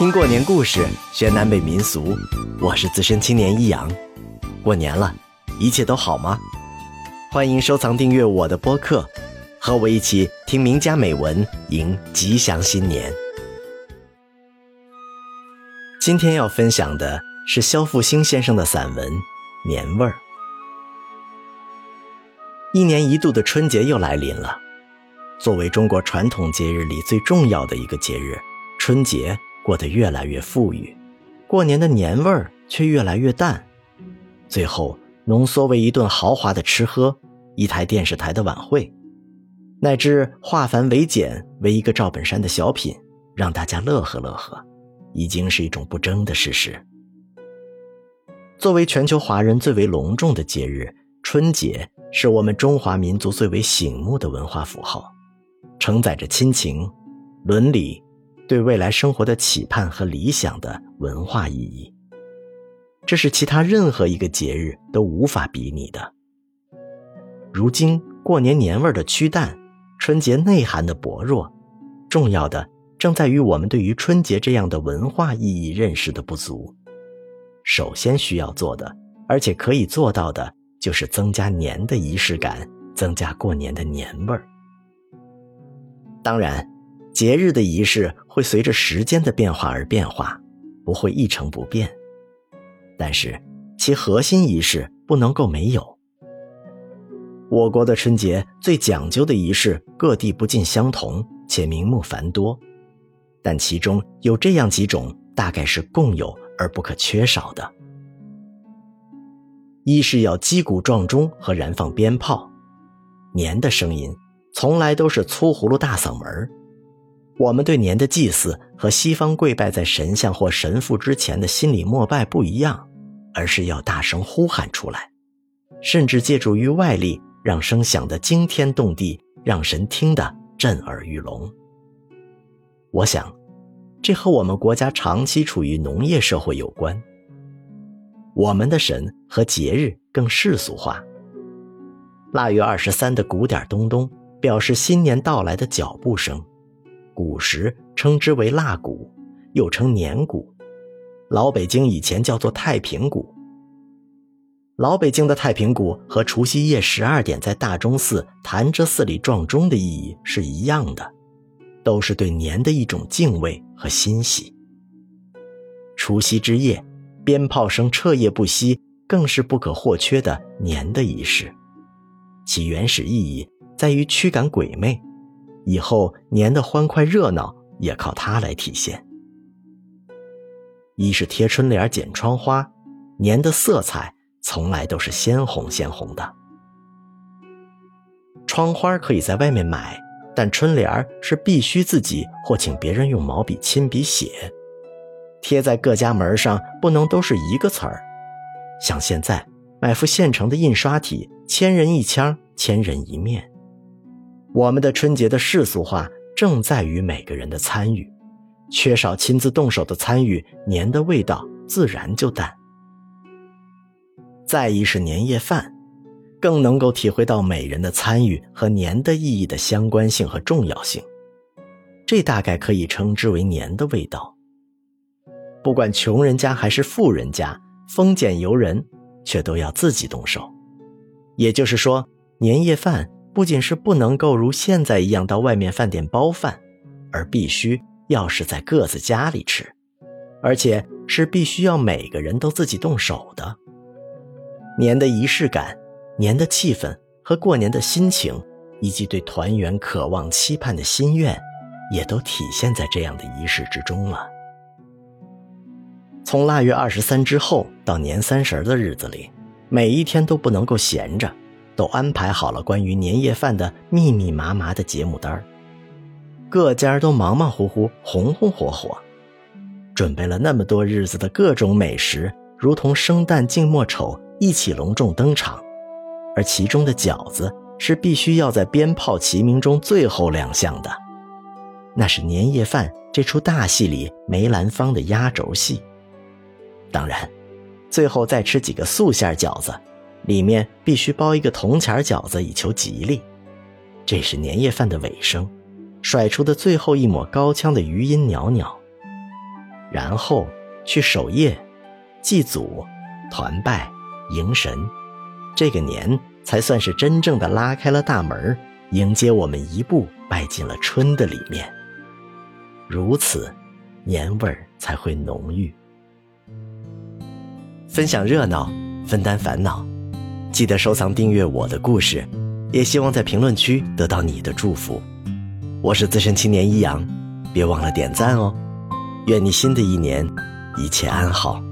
听过年故事，学南北民俗。我是资深青年一阳。过年了，一切都好吗？欢迎收藏订阅我的播客，和我一起听名家美文，迎吉祥新年。今天要分享的是肖复兴先生的散文《年味儿》。一年一度的春节又来临了，作为中国传统节日里最重要的一个节日，春节。过得越来越富裕，过年的年味儿却越来越淡，最后浓缩为一顿豪华的吃喝，一台电视台的晚会，乃至化繁为简为一个赵本山的小品，让大家乐呵乐呵，已经是一种不争的事实。作为全球华人最为隆重的节日，春节是我们中华民族最为醒目的文化符号，承载着亲情、伦理。对未来生活的期盼和理想的文化意义，这是其他任何一个节日都无法比拟的。如今过年年味的趋淡，春节内涵的薄弱，重要的正在于我们对于春节这样的文化意义认识的不足。首先需要做的，而且可以做到的，就是增加年的仪式感，增加过年的年味儿。当然。节日的仪式会随着时间的变化而变化，不会一成不变。但是，其核心仪式不能够没有。我国的春节最讲究的仪式，各地不尽相同，且名目繁多。但其中有这样几种，大概是共有而不可缺少的：一是要击鼓撞钟和燃放鞭炮。年的声音从来都是粗葫芦大嗓门儿。我们对年的祭祀和西方跪拜在神像或神父之前的心理膜拜不一样，而是要大声呼喊出来，甚至借助于外力，让声响得惊天动地，让神听得震耳欲聋。我想，这和我们国家长期处于农业社会有关。我们的神和节日更世俗化。腊月二十三的鼓点咚咚，表示新年到来的脚步声。古时称之为腊鼓，又称年鼓。老北京以前叫做太平鼓。老北京的太平鼓和除夕夜十二点在大钟寺、潭柘寺里撞钟的意义是一样的，都是对年的一种敬畏和欣喜。除夕之夜，鞭炮声彻夜不息，更是不可或缺的年的仪式。其原始意义在于驱赶鬼魅。以后年的欢快热闹也靠它来体现。一是贴春联、剪窗花，年的色彩从来都是鲜红鲜红的。窗花可以在外面买，但春联是必须自己或请别人用毛笔亲笔写，贴在各家门上不能都是一个词儿。像现在买副现成的印刷体，千人一枪，千人一面。我们的春节的世俗化正在于每个人的参与，缺少亲自动手的参与，年的味道自然就淡。再一是年夜饭，更能够体会到每人的参与和年的意义的相关性和重要性。这大概可以称之为年的味道。不管穷人家还是富人家，丰俭由人，却都要自己动手。也就是说，年夜饭。不仅是不能够如现在一样到外面饭店包饭，而必须要是在各自家里吃，而且是必须要每个人都自己动手的。年的仪式感、年的气氛和过年的心情，以及对团圆渴望期盼的心愿，也都体现在这样的仪式之中了。从腊月二十三之后到年三十的日子里，每一天都不能够闲着。都安排好了关于年夜饭的密密麻麻的节目单各家都忙忙乎乎、红红火火，准备了那么多日子的各种美食，如同生旦净末丑一起隆重登场。而其中的饺子是必须要在鞭炮齐鸣中最后亮相的，那是年夜饭这出大戏里梅兰芳的压轴戏。当然，最后再吃几个素馅饺子。里面必须包一个铜钱饺子以求吉利，这是年夜饭的尾声，甩出的最后一抹高腔的余音袅袅。然后去守夜、祭祖、团拜、迎神，这个年才算是真正的拉开了大门，迎接我们一步迈进了春的里面。如此，年味儿才会浓郁。分享热闹，分担烦恼，记得收藏订阅我的故事，也希望在评论区得到你的祝福。我是资深青年一阳，别忘了点赞哦。愿你新的一年一切安好。